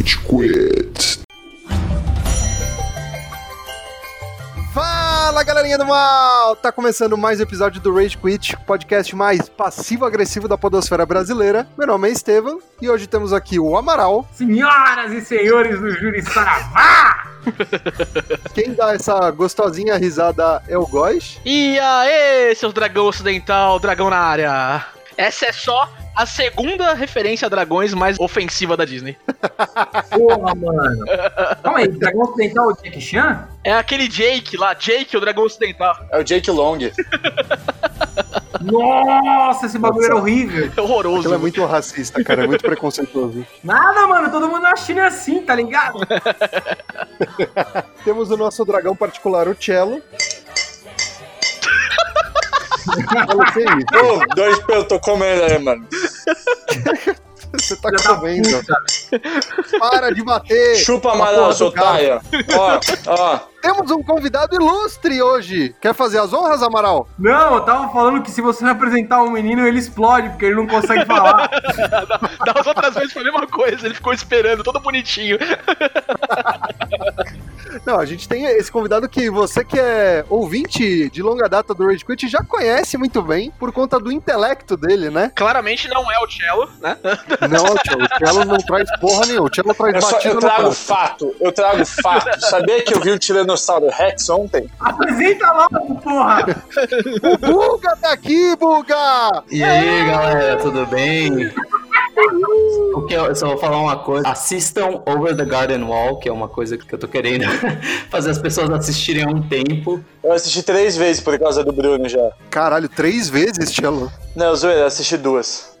Rage Quit. Fala galerinha do mal! Tá começando mais um episódio do Rage Quit, podcast mais passivo-agressivo da podosfera brasileira. Meu nome é Estevam e hoje temos aqui o Amaral. Senhoras e senhores do Júri Saravá! Quem dá essa gostosinha risada é o Góis. E aê, seus dragão ocidental, dragão na área. Essa é só a segunda referência a dragões mais ofensiva da Disney. Porra, mano. Calma aí, Dragão Ocidental é o Jack Chan? É aquele Jake lá, Jake, o dragão ocidental. É o Jake Long. Nossa, esse bagulho era horrível. É horroroso. Aquilo é muito racista, cara, é muito preconceituoso. Nada, mano, todo mundo na China é assim, tá ligado? Temos o nosso dragão particular, o Cello. Ô, dois pelos, eu tô comendo aí, mano. Você tá Filha da comendo. puta. Para de bater! Chupa, Amaral, porra seu otário. Ó, ó. Temos um convidado ilustre hoje. Quer fazer as honras, Amaral? Não, eu tava falando que se você apresentar um menino, ele explode, porque ele não consegue falar. Das outras vezes foi a mesma coisa, ele ficou esperando, todo bonitinho. Não, a gente tem esse convidado que você que é ouvinte de longa data do Rage Quit já conhece muito bem por conta do intelecto dele, né? Claramente não é o Cello, né? Não, tio, o Cello não traz porra nenhuma. O Cello traz Eu, só, batido eu trago fato, eu trago fato. Sabia que eu vi o Tiranossauro Rex ontem? Apresenta logo, porra! O Buga tá aqui, Buga! E aí, galera, tudo bem? O que eu, só vou falar uma coisa. Assistam Over the Garden Wall, que é uma coisa que eu tô querendo fazer as pessoas assistirem há um tempo. Eu assisti três vezes por causa do Bruno já. Caralho, três vezes, Cello. Não, zoeira, eu assisti duas.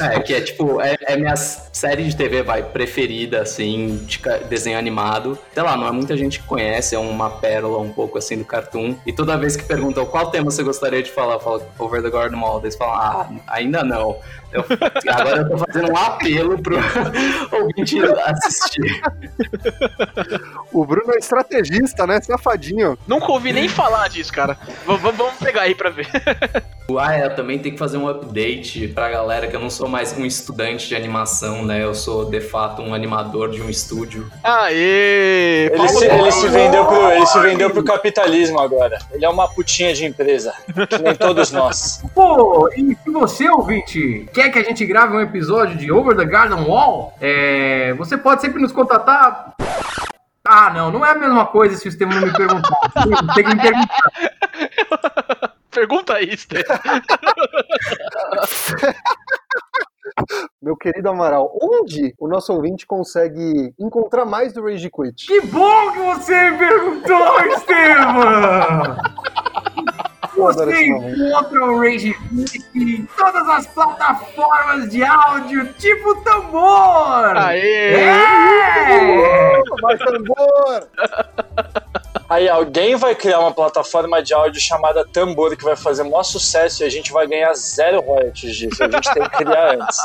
É, que é tipo, é, é minha série de TV, vai, preferida, assim, de desenho animado. Sei lá, não é muita gente que conhece, é uma pérola um pouco assim do cartoon. E toda vez que perguntam qual tema você gostaria de falar, eu falo Over the Garden Wall. Eles falam, ah, ainda não. Eu- agora eu tô fazendo um apelo pro ouvinte assistir. O Bruno é estrategista, né? Safadinho. Nunca ouvi nem falar disso, cara. V- vamos pegar aí pra ver. Ah, é, eu também tenho que fazer um update pra galera que eu não sou mais um estudante de animação, né? Eu sou, de fato, um animador de um estúdio. Aê! Ele se, ele se vendeu pro, ele se vendeu pro capitalismo agora. Ele é uma putinha de empresa, que nem todos nós. Pô, e se você, ouvinte, quer que a gente grave um episódio de Over the Garden Wall, é, você pode sempre nos contatar. Ah, não, não é a mesma coisa se o Estevam não me perguntar. Tem que me perguntar. Pergunta aí, Stê. Meu querido Amaral, onde o nosso ouvinte consegue encontrar mais do Rage Quit? Que bom que você me perguntou, Estevam! Você encontra o Rage Quit em todas as plataformas de áudio, tipo tambor! Aê! É! Mais tambor! Aí alguém vai criar uma plataforma de áudio chamada Tambor que vai fazer maior sucesso e a gente vai ganhar zero royalties disso. A gente tem que criar antes.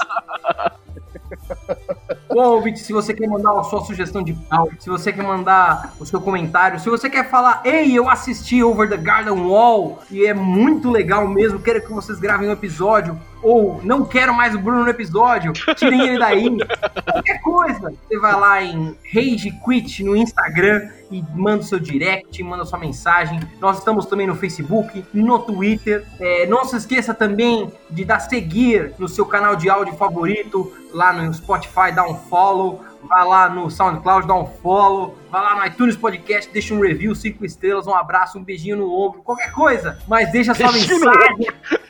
Bom, se você quer mandar a sua sugestão de áudio, se você quer mandar o seu comentário, se você quer falar, ei, eu assisti Over the Garden Wall e é muito legal mesmo, quero que vocês gravem um episódio, ou não quero mais o Bruno no episódio, tirem ele daí. Qualquer coisa, você vai lá em Rage Quit no Instagram e manda o seu direct, manda sua mensagem. Nós estamos também no Facebook, no Twitter. É, não se esqueça também de dar seguir no seu canal de áudio favorito, lá no Spotify, dá um follow. Vai lá no SoundCloud, dá um follow. Vai lá no iTunes Podcast, deixa um review, cinco estrelas, um abraço, um beijinho no ombro, qualquer coisa. Mas deixa sua mensagem,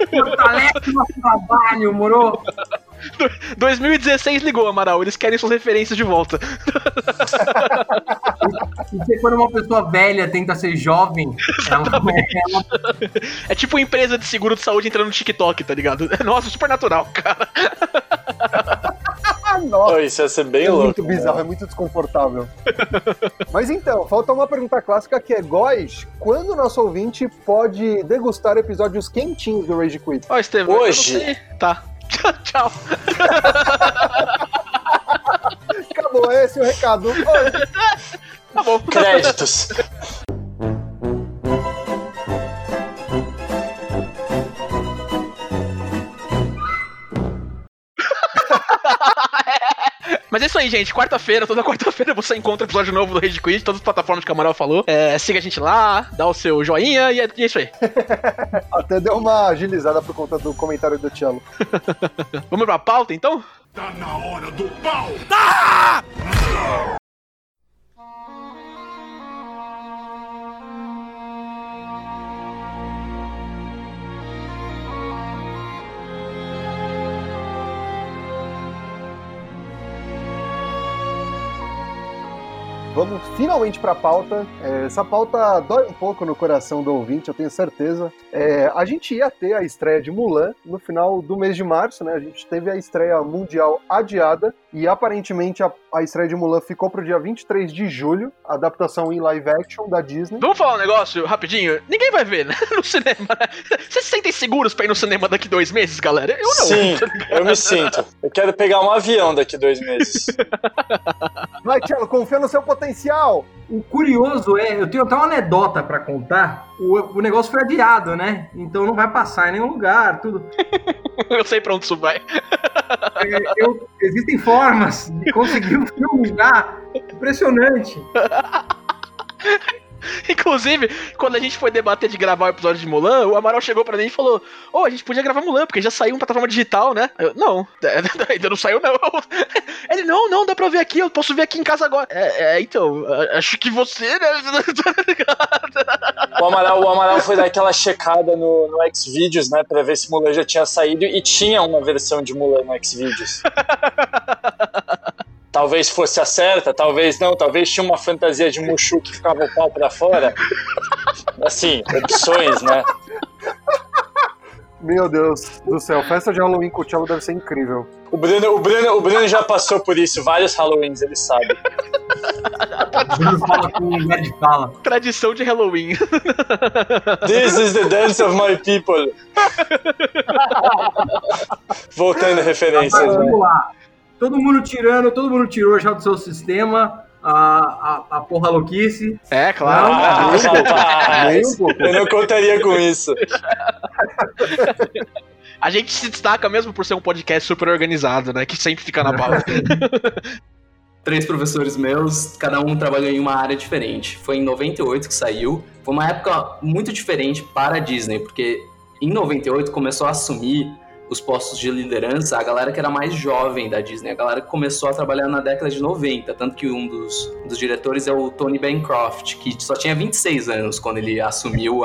fortalece o nosso trabalho, moro? 2016 ligou, Amaral. Eles querem suas referências de volta. E você, quando uma pessoa velha tenta ser jovem, ela, ela É tipo empresa de seguro de saúde entrando no TikTok, tá ligado? Nossa, super natural, cara. Nossa, Pô, isso ia ser bem é louco. muito bizarro, é muito desconfortável. Mas então, falta uma pergunta clássica que é: Góis, quando o nosso ouvinte pode degustar episódios quentinhos do Rage Quit? Ó, eu não Hoje. Tá. Tchau. Acabou, esse é o recado. Tá bom. Créditos. Mas é isso aí, gente. Quarta-feira, toda quarta-feira você encontra episódio novo do Rage Quit, todas as plataformas que o Amaral falou. É, siga a gente lá, dá o seu joinha e é, e é isso aí. Até deu uma agilizada por conta do comentário do Cello. Vamos pra pauta, então? Tá na hora do pau! Vamos finalmente para a pauta. É, essa pauta dói um pouco no coração do ouvinte, eu tenho certeza. É, a gente ia ter a estreia de Mulan no final do mês de março, né? A gente teve a estreia mundial adiada e aparentemente a, a estreia de Mulan ficou para o dia 23 de julho, adaptação em live action da Disney. Vamos falar um negócio rapidinho? Ninguém vai ver, né? No cinema. né? Vocês se sentem seguros pra ir no cinema daqui dois meses, galera? Eu não. Sim, eu me sinto. Eu quero pegar um avião daqui dois meses. Vai, Cello, confia no seu potencial! O curioso é, eu tenho até uma anedota pra contar. O, o negócio foi adiado, né? Então não vai passar em nenhum lugar, tudo. Eu sei pra onde isso vai. É, eu- existem formas de conseguir o filme já. Impressionante. Inclusive, quando a gente foi debater de gravar o episódio de Mulan, o Amaral chegou pra mim e falou: Ô, a gente podia gravar Mulan, porque já saiu uma plataforma digital, né? Eu, não, ainda não saiu, não. Ele, não, não, dá pra ver aqui, eu posso ver aqui em casa agora. É, é, então, acho que você, né? O Amaral, o Amaral foi dar aquela checada no, no Xvideos, né? Pra ver se Mulan já tinha saído e tinha uma versão de Mulan no Xvideos. Talvez fosse a certa, talvez não, talvez tinha uma fantasia de Mushu que ficava o pau pra fora. Assim, opções, né? Meu Deus do céu, festa de Halloween com o Cello deve ser incrível. O Bruno, o, Bruno, o Bruno já passou por isso, vários Halloweens, ele sabe. Bruno fala com. Tradição de Halloween. This is the dance of my people. Voltando a referências, Mas né? vamos lá. Todo mundo tirando, todo mundo tirou já do seu sistema a, a, a porra louquice. É, claro. Ah, Nem um rapaz, pouco. eu não contaria com isso. A gente se destaca mesmo por ser um podcast super organizado, né? Que sempre fica na pauta. Três professores meus, cada um trabalhou em uma área diferente. Foi em 98 que saiu. Foi uma época muito diferente para a Disney, porque em 98 começou a assumir os postos de liderança a galera que era mais jovem da Disney, a galera que começou a trabalhar na década de 90, tanto que um dos, dos diretores é o Tony Bancroft, que só tinha 26 anos quando ele assumiu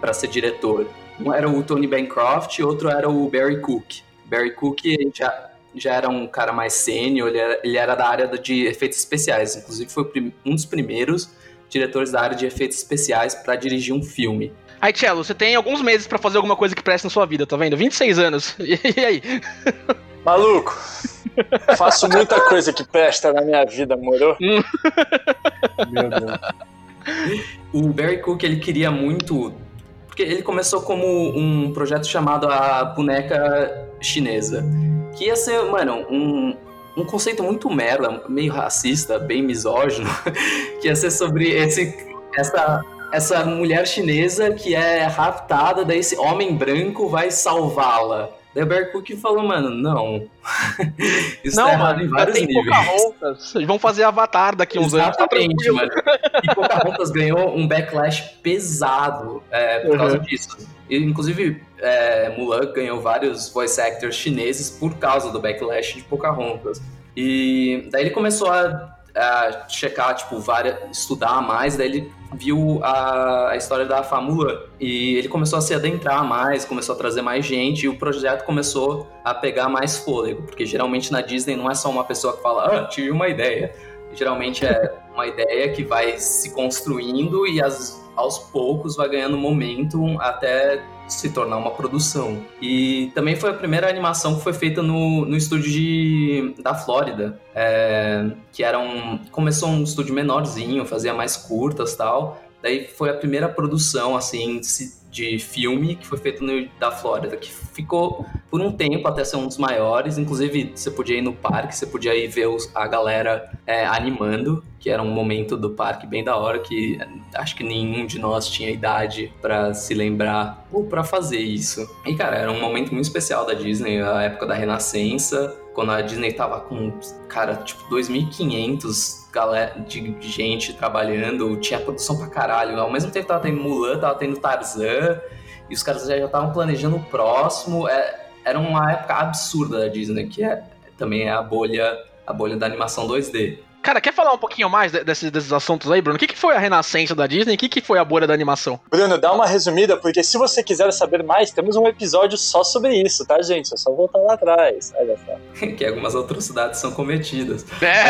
para ser diretor. Um era o Tony Bancroft e outro era o Barry Cook. Barry Cook já, já era um cara mais sênior, ele era, ele era da área de efeitos especiais, inclusive foi um dos primeiros diretores da área de efeitos especiais para dirigir um filme. Aí, Cello, você tem alguns meses pra fazer alguma coisa que preste na sua vida, tá vendo? 26 anos. E aí? Maluco, faço muita coisa que presta na minha vida, moro? Meu Deus. O Barry Cook ele queria muito, porque ele começou como um projeto chamado a boneca chinesa, que ia ser, mano, um, um conceito muito merda, meio racista, bem misógino, que ia ser sobre esse, essa, essa mulher chinesa que é raptada, daí esse homem branco vai salvá-la. Daí o Barry Cook falou, mano, não. Isso tá errado em vários tem níveis. Pocahontas. Eles vão fazer Avatar daqui uns anos. Tá Exatamente, mano. E Pocahontas ganhou um backlash pesado é, por causa Uhum. disso. E, inclusive, é, Mulan ganhou vários voice actors chineses por causa do backlash de Pocahontas. E daí ele começou a, a checar, tipo, várias, estudar mais, daí ele viu a, a história da Fá Mulan. E ele começou a se adentrar mais, começou a trazer mais gente, e o projeto começou a pegar mais fôlego, porque geralmente na Disney não é só uma pessoa que fala, ah, tive uma ideia. Geralmente é uma ideia que vai se construindo e as- aos poucos vai ganhando momentum até se tornar uma produção. E também foi a primeira animação que foi feita no, no estúdio de, da Flórida, é, que era um começou um estúdio menorzinho, fazia mais curtas tal. Daí foi a primeira produção assim se- de filme que foi feita no da Flórida, que ficou por um tempo até ser um dos maiores. Inclusive você podia ir no parque, você podia ir ver os- a galera é, animando, que era um momento do parque bem da hora que acho que nenhum de nós tinha idade pra se lembrar ou pra fazer isso. E cara, era um momento muito especial da Disney, a época da Renascença, quando a Disney tava com, cara, tipo, 2.500 de, de gente trabalhando, tinha produção pra caralho. Ao mesmo tempo tava tendo Mulan, tava tendo Tarzan, e os caras já estavam planejando o próximo. É, era uma época absurda da Disney, que é, também é a bolha, a bolha da animação 2D. Cara, quer falar um pouquinho mais de- desses, desses assuntos aí, Bruno? O que, que foi a renascença da Disney? O que, que foi a bolha da animação? Bruno, dá uma resumida, porque se você quiser saber mais, temos um episódio só sobre isso, tá, gente? É só voltar lá atrás. Olha só. que algumas atrocidades são cometidas. É.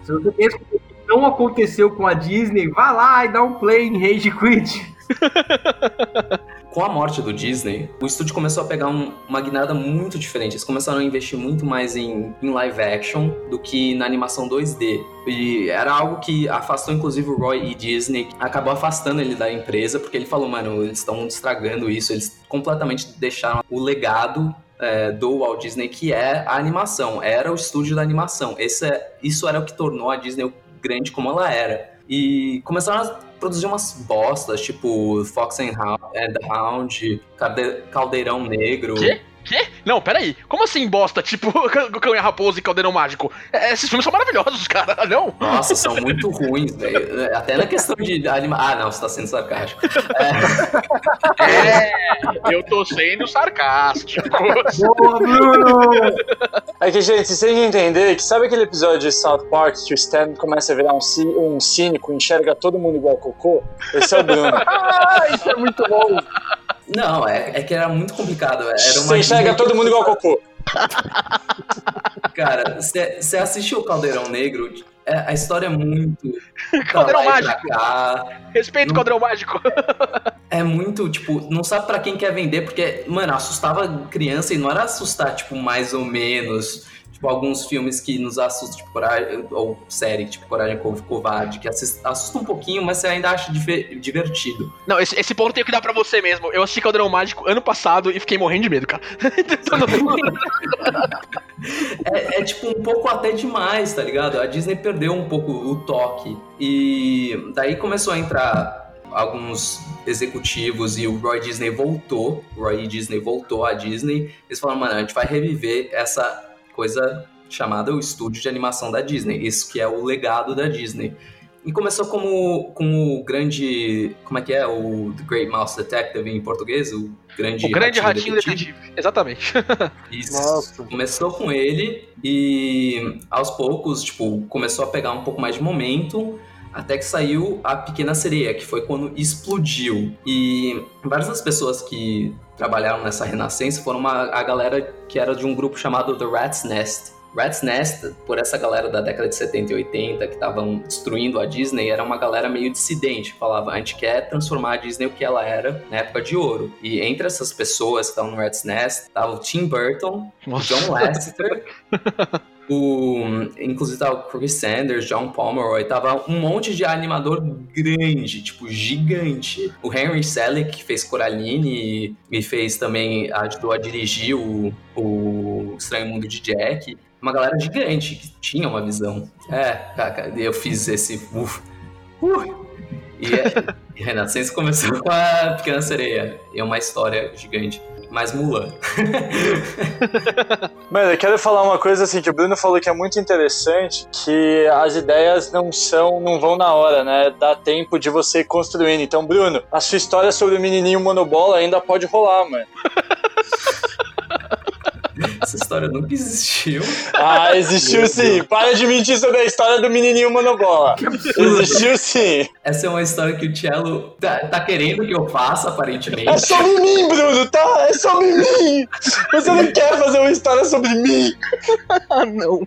Se você pensa que não aconteceu com a Disney, vá lá e dá um play em Rage Quit. Com a morte do Disney, o estúdio começou a pegar um- uma guinada muito diferente. Eles começaram a investir muito mais em, em live action do que na animação 2D. E era algo que afastou, inclusive, o Roy E. Disney. Acabou afastando ele da empresa, porque ele falou, mano, eles estão estragando isso. Eles completamente deixaram o legado é, do Walt Disney, que é a animação. Era o estúdio da animação. Esse é- isso era o que tornou a Disney grande como ela era. E começaram a produzir umas bostas, tipo Fox and Hound, the Hound, Calde- Caldeirão Negro. Quê? Não, peraí. Como assim bosta? Tipo, Cão e a Raposa e Caldeirão Mágico? É, esses filmes são maravilhosos, cara. Não? Nossa, são muito ruins, velho. Até na questão de anima... Ah, não, você tá sendo sarcástico. É, eu tô sendo sarcástico. Boa, Bruno! É que, gente, vocês têm que entender que sabe aquele episódio de South Park que o Stan começa a virar um, ci- um cínico, enxerga todo mundo igual cocô? Esse é o Bruno. Ah, isso é muito bom. Não, é, é que era muito complicado. Era uma Você enxerga todo mundo igual cocô. Cara, você assistiu o Caldeirão Negro, é- a história é muito. Caldeirão Mágico. Respeito o Caldeirão Mágico. É muito, tipo, não sabe pra quem quer vender, porque, mano, assustava criança e não era assustar, tipo, mais ou menos. Tipo, alguns filmes que nos assustam, tipo, coragem, ou série, tipo, Coragem Co- Covarde, que assusta um pouquinho, mas você ainda acha divertido. Não, esse, esse ponto tenho que dar pra você mesmo. Eu assisti Caldeirão Mágico ano passado e fiquei morrendo de medo, cara. É, é, tipo um pouco até demais, tá ligado? A Disney perdeu um pouco o toque. E daí começou a entrar alguns executivos e o Roy Disney voltou. O Roy Disney voltou à Disney. Eles falaram, mano, a gente vai reviver essa coisa chamada o estúdio de animação da Disney. Isso que é o legado da Disney. E começou como, com o grande. Como é que é? O The Great Mouse Detective em português? O grande, o grande ratinho detetive. Exatamente. Isso. Nossa. Começou com ele e aos poucos, tipo, começou a pegar um pouco mais de momento. Até que saiu a Pequena Sereia, que foi quando explodiu. E várias das pessoas que trabalharam nessa renascença foram uma, a galera que era de um grupo chamado The Rat's Nest. Rat's Nest, por essa galera da década de 70 e 80 que estavam destruindo a Disney, era uma galera meio dissidente, falava, a gente quer transformar a Disney o que ela era na época de ouro. E entre essas pessoas que estavam no Rat's Nest, tava o Tim Burton, o John Lasseter, o, inclusive tava o Chris Sanders, John Pomeroy, tava um monte de animador grande, tipo, gigante. O Henry Selick, que fez Coraline e, e fez também, ajudou a dirigir o, o Estranho Mundo de Jack. Uma galera gigante, que tinha uma visão. É, eu fiz esse... Uf, uh, e, e Renascença começou com a Pequena Sereia. É uma história gigante. Mas Mulan. Mano, eu quero falar uma coisa assim que o Bruno falou que é muito interessante, que as ideias não são, não vão na hora, né? Dá tempo de você ir construindo. Então, Bruno, a sua história sobre o menininho monobola ainda pode rolar, mano. Essa história nunca existiu. Ah, existiu sim. Para de mentir sobre a história do menininho monobola. Existiu sim. Essa é uma história que o Cello tá, tá querendo que eu faça, aparentemente. É sobre mim, Bruno, tá? É sobre mim. Você não quer fazer uma história sobre mim. ah, não.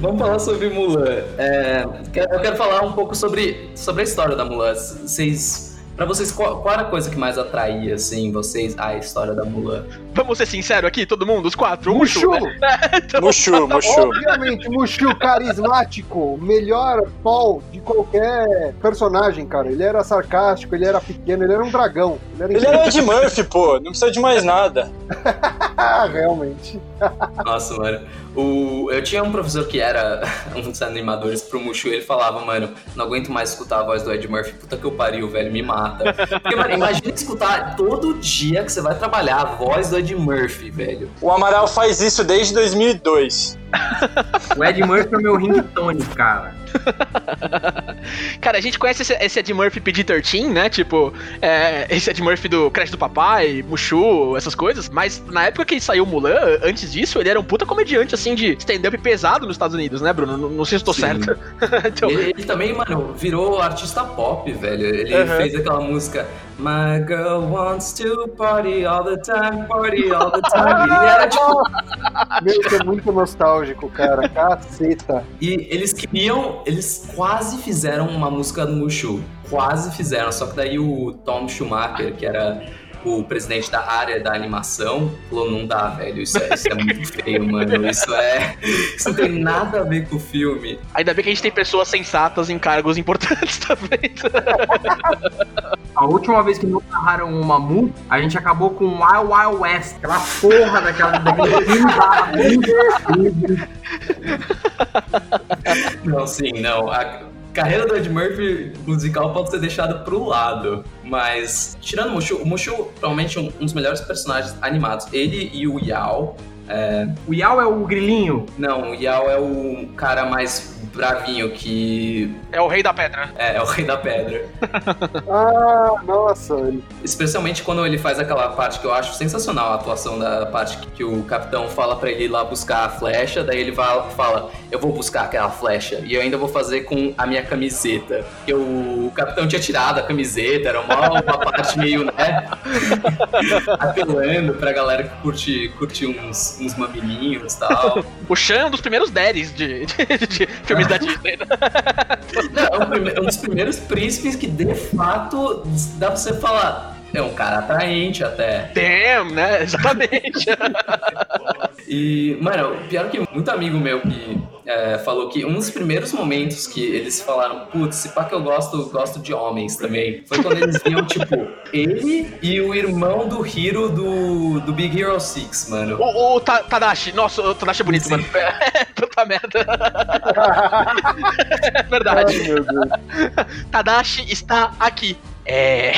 Vamos falar sobre Mulan. É, eu quero falar um pouco sobre, sobre a história da Mulan. Vocês, para vocês, qual, qual era a coisa que mais atraía, assim, vocês, a história da Mulan? Vamos ser sinceros aqui, todo mundo, os quatro. Mushu! Mushu, né? Então, Mushu, Mushu. Obviamente, Mushu carismático, melhor Paul de qualquer personagem, cara. Ele era sarcástico, ele era pequeno, ele era um dragão. Ele era Ele era o Ed Murphy, pô. Não precisa de mais nada. Realmente. Nossa, mano. O, eu tinha um professor que era um dos animadores pro Mushu, ele falava, mano, não aguento mais escutar a voz do Ed Murphy, puta que eu pariu, velho, me mata. Porque, mano, imagina escutar todo dia que você vai trabalhar a voz do Ed Murphy, velho. O Amaral faz isso desde 2002. O Ed Murphy é meu ringtone, cara. Cara, a gente conhece esse, esse Ed Murphy PG-13, né? Tipo, é, esse Ed Murphy do Crash do Papai, Mushu, essas coisas. Mas na época que saiu Mulan, antes disso, ele era um puta comediante, assim, de stand-up pesado nos Estados Unidos, né, Bruno? Não, não sei se eu tô Sim. certo. então, Ele, ele também, mano, virou artista pop, velho. Ele Uhum. fez aquela música My girl wants to party all the time, party all the time. E era tipo. Meu, isso é muito nostálgico, cara. Caceta. E eles queriam. Eles quase fizeram uma música do Mushu. Quase fizeram. Só que daí o Tom Schumacher, que era o presidente da área da animação, falou: não dá, velho. Isso é, isso é muito feio, mano. Isso é. Isso não tem nada a ver com o filme. ainda bem que a gente tem pessoas sensatas em cargos importantes também. A última vez que não narraram o Mamu, a gente acabou com Wild Wild West. Aquela porra daquela, daquele filme da Não, sim, não. A carreira do Ed Murphy musical pode ser deixada pro lado. Mas, tirando o Mushu, o Mushu provavelmente é um um dos melhores personagens animados. Ele e o Yao. O Yao é o grilinho. Não, o Yao é o cara mais bravinho que É o rei da pedra. é, é o rei da pedra. Ah, nossa. Especialmente quando ele faz aquela parte que eu acho sensacional, a atuação da parte que, que o capitão fala pra ele ir lá buscar a flecha, daí ele vai, fala, eu vou buscar aquela flecha e eu ainda vou fazer com a minha camiseta. Porque o, o capitão tinha tirado a camiseta, era uma, uma parte meio, né, apelando pra galera que curte, curte uns, uns mamilinhos e tal. O Shan é um dos primeiros daddies de, de- de filmes da Disney. né? Não, é um, é um dos primeiros príncipes que, de fato, dá pra você falar, é um cara atraente até. Damn, né? Exatamente. E, mano, pior que muito amigo meu que é, falou que um dos primeiros momentos que eles falaram, putz, se pá que eu gosto, gosto de homens também, foi quando eles viam, tipo, ele e o irmão do Hiro do, do Big Hero 6, mano. o, o Ta- Tadashi, nossa, o Tadashi é bonito, Sim. mano. Puta merda. É Ai, verdade. meu Deus. Tadashi está aqui. É.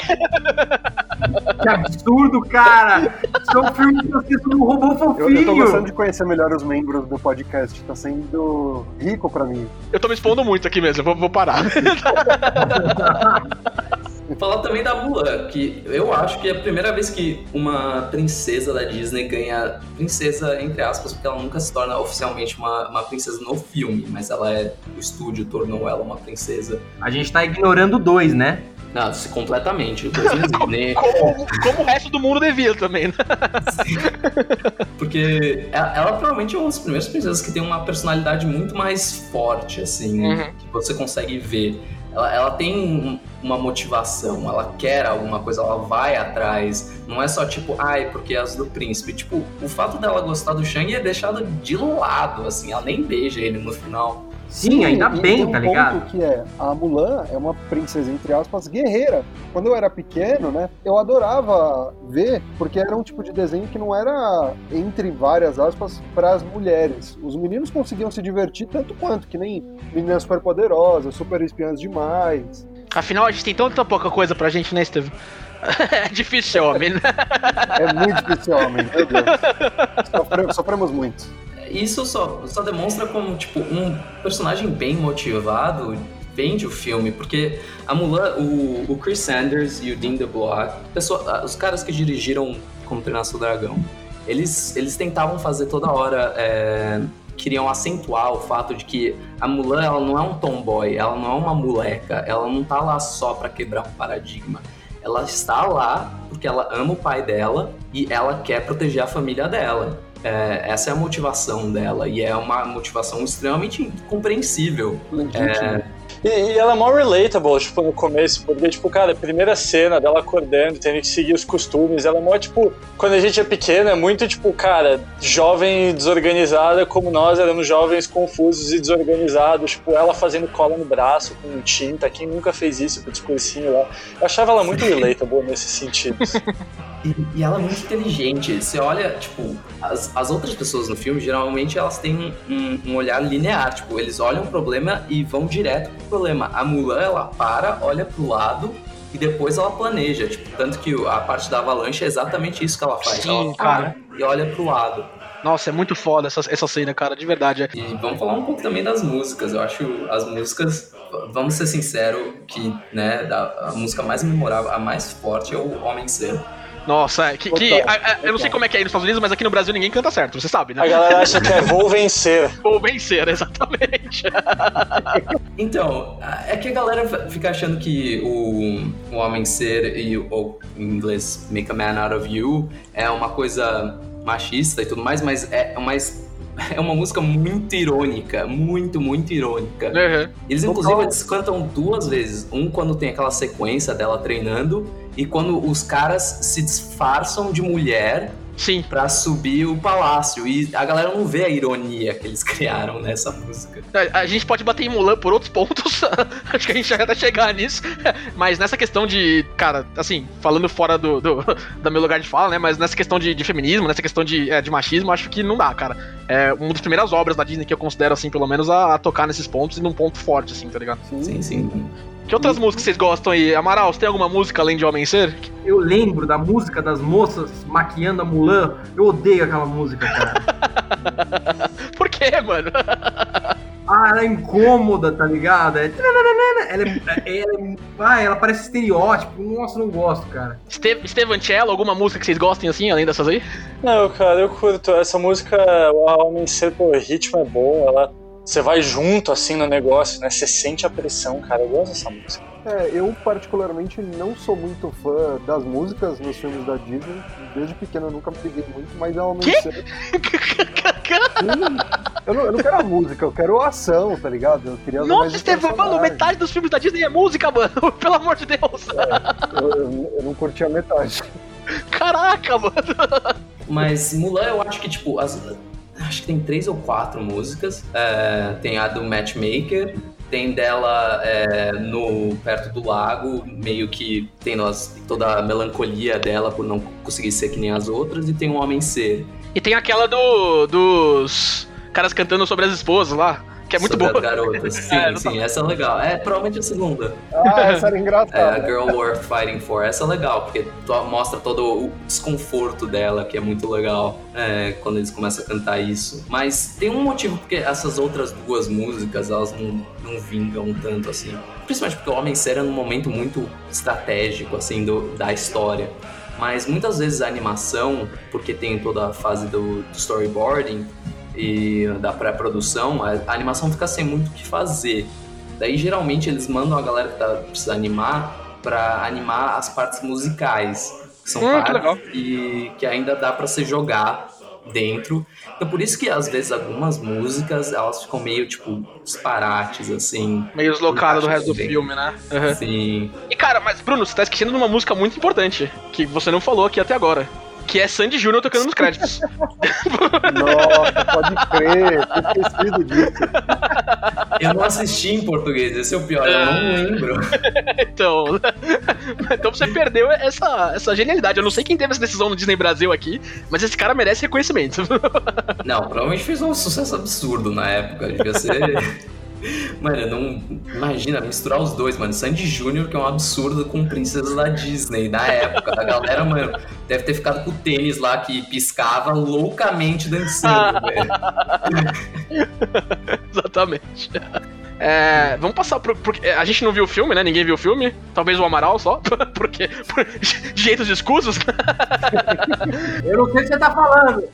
Que absurdo, cara! Isso é um filme que você no robô Eu, eu tô gostando fofinho. de conhecer melhor os membros do podcast. Tá sendo rico pra mim. Eu tô me expondo muito aqui mesmo, eu vou, vou parar. Falar também da Mulan, que eu acho que é a primeira vez que uma princesa da Disney ganha princesa, entre aspas, porque ela nunca se torna oficialmente uma, uma princesa no filme, mas ela é. O estúdio tornou ela uma princesa. A gente tá ignorando dois, né? Não, se- completamente. não Como, como o resto do mundo devia também, né? Porque ela, ela provavelmente é uma das primeiras princesas que tem uma personalidade muito mais forte, assim, Uhum. que você consegue ver. Ela, ela tem um- uma motivação, ela quer alguma coisa, ela vai atrás. Não é só tipo, ai, porque é as do príncipe. Tipo, o fato dela gostar do Shang é deixado de lado, assim, ela nem beija ele no final. Sim, ainda e bem, tem um tá ligado? que é, a Mulan é uma princesa, entre aspas, guerreira. Quando eu era pequeno, né, eu adorava ver, porque era um tipo de desenho que não era, entre várias aspas, para as mulheres. Os meninos conseguiam se divertir tanto quanto, que nem Meninas Superpoderosas, Super Espiãs Demais. Afinal, a gente tem tanta pouca coisa pra gente, né, Steve? É difícil ser homem, né? É muito difícil, homem, meu Deus. Sofre- sofremos muito. Isso só, só demonstra como, tipo, um personagem bem motivado vende o filme, porque a Mulan, o, o Chris Sanders e o Dean DeBlois, pessoa, os caras que dirigiram Como Treinar Seu Dragão, eles, eles tentavam fazer toda hora, é, queriam acentuar o fato de que a Mulan, ela não é um tomboy, ela não é uma moleca, ela não tá lá só pra quebrar um paradigma. Ela está lá porque ela ama o pai dela e ela quer proteger a família dela. É, essa é a motivação dela e é uma motivação extremamente compreensível. Legítimo. E, e ela é mó relatable, tipo, no começo, porque, tipo, cara, a primeira cena dela acordando, tendo que seguir os costumes, ela é mó, tipo, quando a gente é pequeno, é muito, tipo, cara, jovem desorganizada, como nós éramos jovens confusos e desorganizados, tipo, ela fazendo cola no braço com tinta, quem nunca fez isso com o discursinho lá. Eu achava ela muito relatable nesse sentido. E, e ela é muito inteligente. Você olha, tipo, as, as outras pessoas no filme, geralmente elas têm um, um olhar linear. Tipo, eles olham o problema e vão direto problema. A Mulan, ela para, olha pro lado e depois ela planeja. Tipo, tanto que a parte da avalanche é exatamente isso que ela faz. Sim, ela cara. para e olha pro lado. Nossa, é muito foda essa, essa cena, cara, de verdade. E vamos falar um pouco também das músicas. Eu acho as músicas, vamos ser sinceros, que né, a música mais memorável, a mais forte é o Homem Ser. Nossa, é, que, que- a- a- eu não sei como é que é aí nos Estados Unidos, mas aqui no Brasil ninguém canta certo, você sabe, A né? galera acha que é vou vencer. Ou vencer, exatamente. Então, é que a galera fica achando que o, o Homem Ser e o, ou, em inglês Make a Man Out of You é uma coisa machista e tudo mais, mas é, mais, é uma música muito irônica, muito, muito irônica. Uhum. Eles, Total. inclusive, eles cantam duas vezes. Um quando tem aquela sequência dela treinando e quando os caras se disfarçam de mulher Sim. pra subir o palácio. E a galera não vê a ironia que eles criaram nessa música. A, a gente pode bater em Mulan por outros pontos. Acho que a gente já vai chegar nisso. Mas nessa questão de. Cara, assim, falando fora do, do, do meu lugar de fala, né? Mas nessa questão de, de feminismo, nessa questão de, é, de machismo, acho que não dá, cara. É uma das primeiras obras da Disney que eu considero, assim, pelo menos, a, a tocar nesses pontos e num ponto forte, assim, tá ligado? Sim, sim. Que outras músicas vocês gostam aí? Amaral, você tem alguma música além de Homem Ser? Eu lembro da música das moças maquiando a Mulan. Eu odeio aquela música, cara. Por quê, mano? Ah, ela é incômoda, tá ligado? É... Ela é, ela é... Ah, ela parece estereótipo. Nossa, eu não gosto, cara. Ste Steven Cello, alguma música que vocês gostem assim, além dessas aí? Não, cara, eu curto. Essa música, a Homem Ser, pô, o ritmo é bom, ela. Você vai junto assim no negócio, né? Você sente a pressão, cara. Eu gosto dessa música. É, eu particularmente não sou muito fã das músicas nos filmes da Disney. Desde pequeno eu nunca me liguei muito, mas é uma música. Eu não, eu não quero a música, eu quero a ação, tá ligado? Eu queria Nossa, os Estevão, mano, metade dos filmes da Disney é música, mano. Pelo amor de Deus. Eu, eu- eu não curti a metade. Caraca, mano. Mas Mulan, eu acho que, tipo, as- acho que tem três ou quatro músicas. É, tem a do Matchmaker, tem dela é, no perto do lago, meio que tendo as- toda a melancolia dela por não conseguir ser que nem as outras, e tem o Homem Ser. E tem aquela do dos caras cantando sobre as esposas lá, que é muito sobre boa. as garotas. Sim, É, sim, essa é legal. É provavelmente a segunda. Ah, essa era É, a engraçada. Girl Worth Fighting For. Essa é legal, porque mostra todo o desconforto dela, que é muito legal é, quando eles começam a cantar isso. Mas tem um motivo porque essas outras duas músicas, elas não, não vingam tanto assim. Principalmente porque o Homem Ser é num momento muito estratégico, assim, do, da história. Mas muitas vezes a animação, porque tem toda a fase do, do storyboarding e da pré-produção, a, a animação fica sem muito o que fazer. Daí geralmente eles mandam a galera que tá, precisa animar pra animar as partes musicais. Que são Hum, que partes legal. e que ainda dá pra se jogar dentro. Então por isso que às vezes algumas músicas elas ficam meio tipo disparates assim. Meio deslocada do resto do Sim. filme, né? Uhum. Assim, E cara, mas Bruno, você tá esquecendo de uma música muito importante, que você não falou aqui até agora. Que é Sandy Júnior tocando nos créditos. Nossa, pode crer, tinha esquecido disso. eu não assisti em português, esse é o pior, eu não lembro. então. então você perdeu essa, essa genialidade. Eu não sei quem teve essa decisão no Disney Brasil aqui, mas esse cara merece reconhecimento. Não, provavelmente fez um sucesso absurdo na época. Devia ser. Mano, não. Imagina misturar os dois, mano. Sandy Júnior, que é um absurdo com princesas da Disney na época. A galera, mano, deve ter ficado com o tênis lá que piscava loucamente dançando, velho. Exatamente. É, vamos passar pro. Porque a gente não viu o filme, né? Ninguém viu o filme. Talvez o Amaral só. Porque. Por jeitos escusos. Eu não sei o que você tá falando.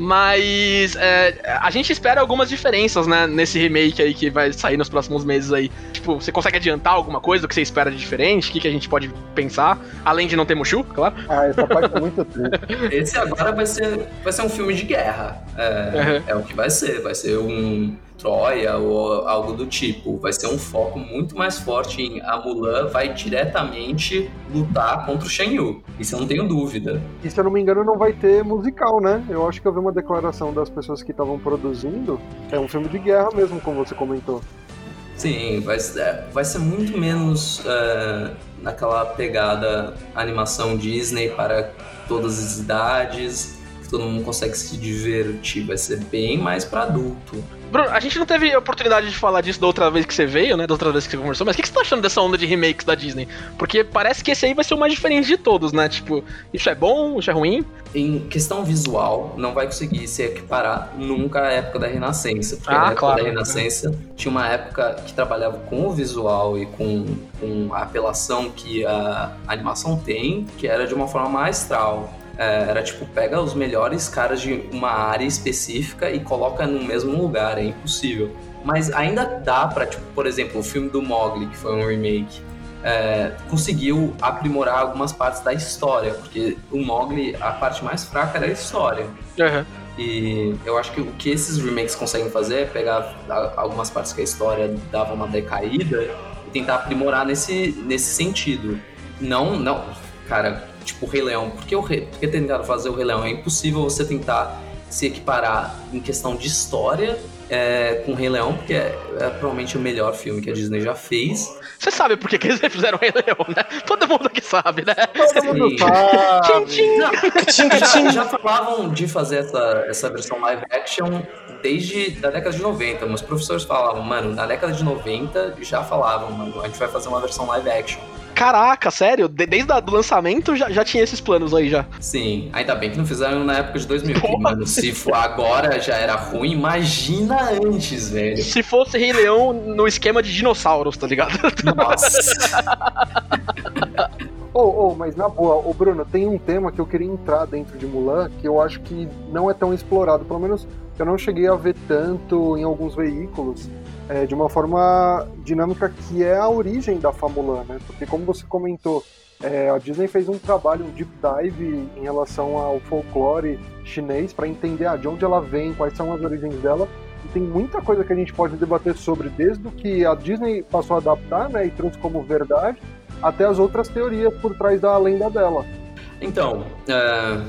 Mas é, a gente espera algumas diferenças, né, nesse remake aí que vai sair nos próximos meses aí. Tipo, você consegue adiantar alguma coisa do que você espera de diferente? O que, que a gente pode pensar? Além de não ter Mushu, claro. Ah, essa parte é muito triste. Esse agora vai ser, vai ser um filme de guerra. é, é o que vai ser. Vai ser um Troia ou algo do tipo. Vai ser um foco muito mais forte em a Mulan vai diretamente lutar contra o Shen Yu. Isso eu não tenho dúvida. E se eu não me engano, não vai ter musical, né? Eu acho que eu vi uma declaração das pessoas que estavam produzindo. É um filme de guerra mesmo, como você comentou. Sim, vai, é, vai ser muito menos é, naquela pegada animação Disney para todas as idades, todo mundo consegue se divertir. Vai ser bem mais para adulto. Bruno, a gente não teve oportunidade de falar disso da outra vez que você veio, né? Da outra vez que você conversou, mas o que, que você tá achando dessa onda de remakes da Disney? Porque parece que esse aí vai ser o mais diferente de todos, né? Tipo, isso é bom, isso é ruim? Em questão visual, não vai conseguir se equiparar nunca à época da Renascença. Porque Ah, a época claro. da Renascença tinha uma época que trabalhava com o visual e com, com a apelação que a animação tem, que era de uma forma maestral. É, era tipo, pega os melhores caras de uma área específica e coloca no mesmo lugar, é impossível. Mas ainda dá pra, tipo, por exemplo, o filme do Mogli, que foi um remake, é, conseguiu aprimorar algumas partes da história, porque o Mogli, a parte mais fraca era a história. Aham. E eu acho que o que esses remakes conseguem fazer é pegar algumas partes que a história dava uma decaída e tentar aprimorar nesse, nesse sentido. Não, não, cara, tipo o Rei Leão. Por que, o Rei, por que tentaram fazer o Rei Leão? É impossível você tentar se equiparar em questão de história é, com o Rei Leão, porque é, é provavelmente o melhor filme que a Disney já fez. Você sabe por que, que eles fizeram o Rei Leão, né? Todo mundo aqui sabe, né? Todo mundo sabe. já, já falavam de fazer essa, essa versão live action desde da década de 90. Meus professores falavam, mano, na década de 90 já falavam, mano, a gente vai fazer uma versão live action. Caraca, sério? De- desde o lançamento já, já tinha esses planos aí já. Sim, ainda bem que não fizeram na época de 2000. que, Porra. mano, se for agora já era ruim, imagina antes, velho. Se fosse Rei Leão no esquema de dinossauros, tá ligado? Nossa. Ô, ô, mas na boa, ô Bruno, tem um tema que eu queria entrar dentro de Mulan que eu acho que não é tão explorado. Pelo menos eu não cheguei a ver tanto em alguns veículos é, de uma forma dinâmica que é a origem da Famulan, né? Porque como você comentou, é, a Disney fez um trabalho, um deep dive em relação ao folclore chinês para entender ah, de onde ela vem, quais são as origens dela. E tem muita coisa que a gente pode debater sobre, desde o que a Disney passou a adaptar né, e trouxe como verdade, até as outras teorias por trás da lenda dela. Então, é,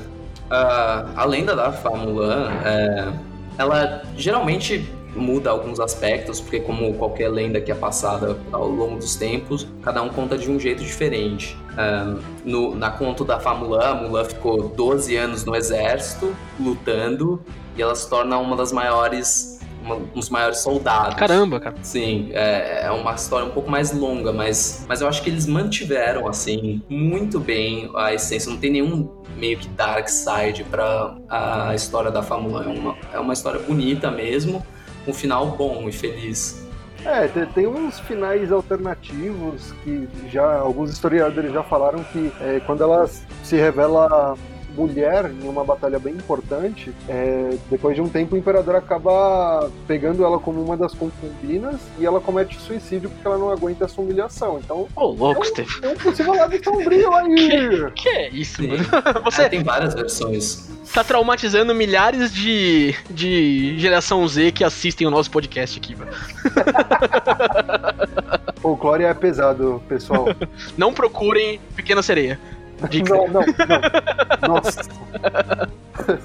a, lenda da Famulan, é, ela geralmente muda alguns aspectos, porque como qualquer lenda que é passada ao longo dos tempos, cada um conta de um jeito diferente. É, no, na conta da Famulan, a Mulan ficou 12 anos no exército, lutando, e ela se torna uma das maiores, uma, um dos maiores soldados. Caramba, cara. Sim, é, é uma história um pouco mais longa, mas, mas eu acho que eles mantiveram, assim, muito bem a essência. Não tem nenhum meio que dark side pra a história da Fórmula 1. É uma, é uma história bonita mesmo, um final bom e feliz. É, te- tem uns finais alternativos que já alguns historiadores já falaram que é, quando ela se revela mulher em uma batalha bem importante, é, depois de um tempo o imperador acaba pegando ela como uma das concubinas e ela comete suicídio porque ela não aguenta essa humilhação. Então Ô, louco, Steve. tem um possível lado sombrio aí. Que é isso, mano? É, Você tem várias versões. tá traumatizando milhares de, de geração Z que assistem o nosso podcast aqui, mano. Folclore é pesado, pessoal. Não procurem Pequena Sereia. Dica. Não, não, não. Nossa.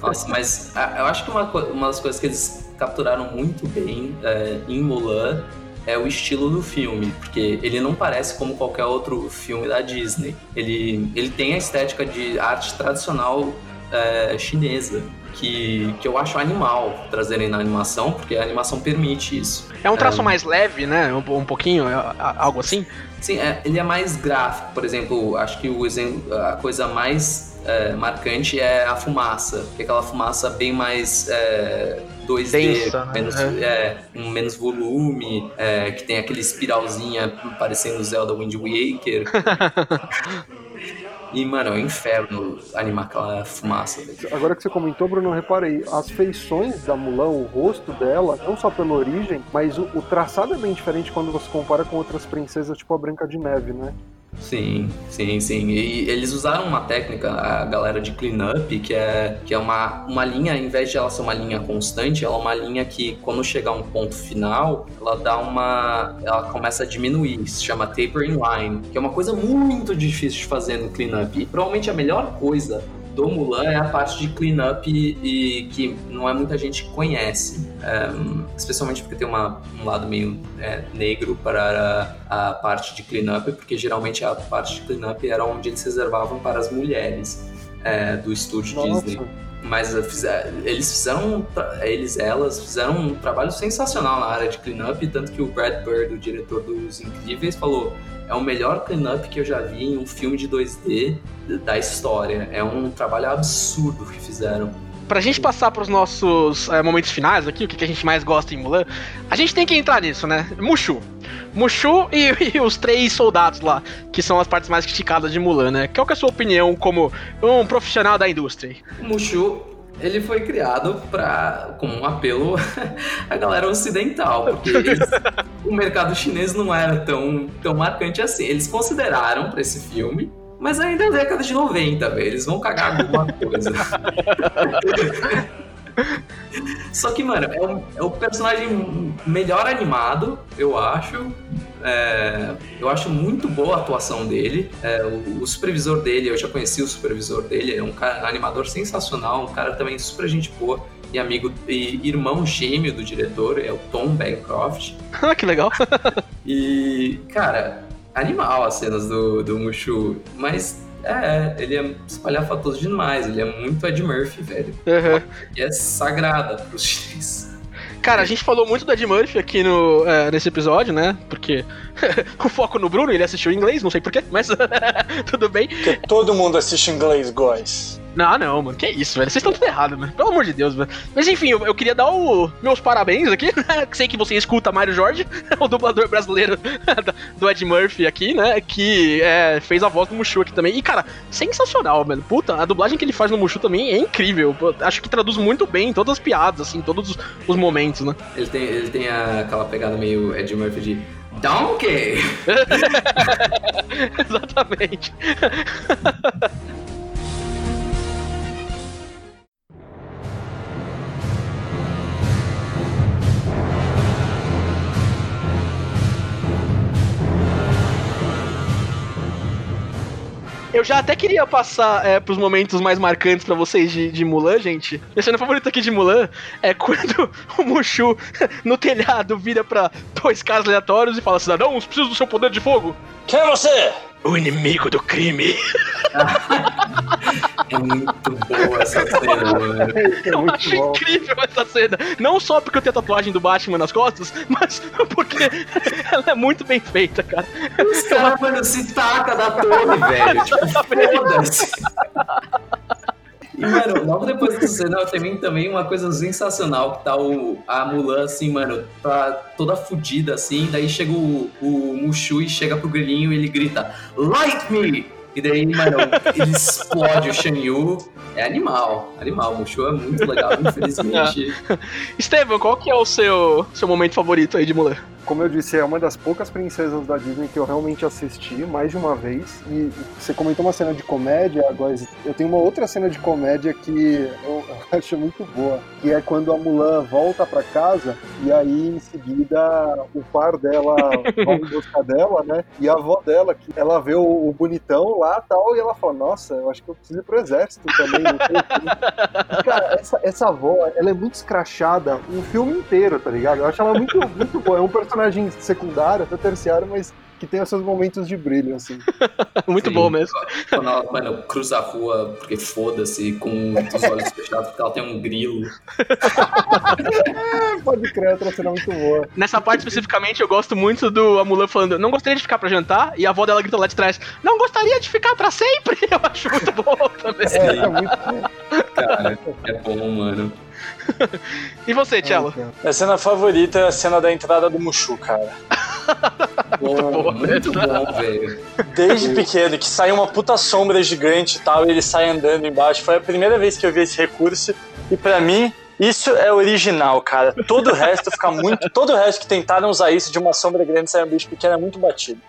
Nossa, mas ah, eu acho que uma, uma das coisas que eles capturaram muito bem é, em Mulan é o estilo do filme, porque ele não parece como qualquer outro filme da Disney. Ele, ele tem a estética de arte tradicional é, chinesa, que, que eu acho animal trazerem na animação, porque a animação permite isso. É um traço mais leve, né? Um, um pouquinho, é, algo assim. Sim, é, ele é mais gráfico, por exemplo, acho que o exemplo, a coisa mais é, marcante é a fumaça, que é aquela fumaça bem mais é, 2D, Densa, com né? menos, é, com menos volume, é, que tem aquele espiralzinha parecendo Zelda Wind Waker. e, mano, é um inferno animar aquela fumaça. Agora que você comentou, Bruno, eu reparei, as feições da Mulan, o rosto dela, não só pela origem, mas o, o traçado é bem diferente quando você compara com outras princesas, tipo a Branca de Neve, né? Sim, sim, sim. E eles usaram uma técnica, a galera de cleanup, que é, que é uma, uma linha, em vez de ela ser uma linha constante, ela é uma linha que, quando chegar um ponto final, ela dá uma. ela começa a diminuir. Se chama tapering line, que é uma coisa muito difícil de fazer no cleanup. E provavelmente a melhor coisa do Mulan é a parte de cleanup e, e que não é muita gente conhece, é, especialmente porque tem uma, um lado meio é, negro para a, a, parte de cleanup, porque geralmente a parte de cleanup era onde eles reservavam para as mulheres é, do estúdio Nossa. Disney. Mas eles fizeram, eles, elas fizeram um trabalho sensacional na área de cleanup, tanto que o Brad Bird, o diretor dos Incríveis, falou é o melhor cleanup que eu já vi em um filme de 2D da história. É um trabalho absurdo que fizeram. Pra gente passar pros nossos é, momentos finais aqui, o que, que a gente mais gosta em Mulan, a gente tem que entrar nisso, né? Mushu. Mushu e, e, os três soldados lá, que são as partes mais criticadas de Mulan, né? Qual que é a sua opinião como um profissional da indústria? Mushu ele foi criado para como um apelo à galera ocidental, porque eles, o mercado chinês não era tão, tão marcante assim. Eles consideraram para esse filme, mas ainda é década de 90, velho. Eles vão cagar alguma coisa. Só que, mano, é o, é o personagem melhor animado, eu acho. É, eu acho muito boa a atuação dele. É, o, o, supervisor dele, eu já conheci o supervisor dele, é um cara, animador sensacional, um cara também super gente boa e amigo e irmão gêmeo do diretor, é o Tom Bancroft. Ah, que legal! e, cara, animal as cenas do, do Mushu, mas é, ele é espalhafatoso demais, ele é muito Ed Murphy, velho. Uhum. E é sagrada pros chineses. Cara, a gente falou muito do Ed Murphy aqui no, é, nesse episódio, né? Porque o foco no Bruno, ele assistiu em inglês, não sei porquê, mas tudo bem. Porque todo mundo assiste em inglês, guys. Não, não, mano. Que isso, velho. Vocês estão tudo errado, mano. Pelo amor de Deus, velho. Mas enfim, eu, eu queria dar o, meus parabéns aqui, né? Sei que você escuta Mário Jorge, o dublador brasileiro do Ed Murphy aqui, né? Que é, fez a voz do Mushu aqui também. E, cara, sensacional, velho. Puta, a dublagem que ele faz no Mushu também é incrível. Acho que traduz muito bem todas as piadas, assim, todos os momentos, né? Ele tem, ele tem a, aquela pegada meio Ed Murphy de Donkey! Exatamente. Eu já até queria passar é, pros momentos mais marcantes para vocês de, de Mulan, gente. Minha cena favorita aqui de Mulan é quando o Mushu, no telhado, vira para dois caras aleatórios e fala: Cidadãos, preciso do seu poder de fogo. Quem é você? O inimigo do crime. é muito boa essa cena, mano. É eu acho bom. incrível essa cena. Não só porque eu tenho a tatuagem do Batman nas costas, mas porque ela é muito bem feita, cara. Os caras, mano, se taca da torre, velho. Tipo, foda-se. E, mano, logo depois dessa cena também, também uma coisa sensacional que tá o, a Mulan, assim, mano, tá toda fodida, assim, daí chega o, o Mushu e chega pro grilinho e ele grita, Light me! E daí, mano, ele explode o Shan Yu. É animal, animal. O Mushu é muito legal, infelizmente. Estevam, qual que é o seu, seu momento favorito aí de Mulan? como eu disse, é uma das poucas princesas da Disney que eu realmente assisti mais de uma vez. E você comentou uma cena de comédia, agora eu tenho uma outra cena de comédia que eu acho muito boa, que é quando a Mulan volta para casa e aí em seguida o par dela vai em busca dela, né? E a avó dela, que ela vê o, o bonitão lá tal, e ela fala: Nossa, eu acho que eu preciso ir pro exército também. cara, essa, essa avó, ela é muito escrachada o filme inteiro, tá ligado? Eu acho ela muito, muito boa. É um personagem secundário, até terciário, mas que tem os seus momentos de brilho, assim. Muito Sim. bom mesmo. Quando ela, mano, cruza a rua, porque foda-se, com os olhos fechados, porque ela tem um grilo. Pode crer, outra cena muito boa. Nessa parte especificamente, eu gosto muito do Amulan falando, não gostaria de ficar pra jantar, e a avó dela grita lá de trás, não gostaria de ficar pra sempre. Eu acho muito bom também. É, é muito bom. Cara, é bom, mano. E você, Tchelo? Minha cena favorita é a cena da entrada do Mushu, cara. muito bom, muito bom, velho. Desde pequeno, que sai uma puta sombra gigante e tal, e ele sai andando embaixo. Foi a primeira vez que eu vi esse recurso, e para mim, isso é original, cara. Todo o resto fica muito. Todo o resto que tentaram usar isso de uma sombra grande sair um bicho pequeno é muito batido.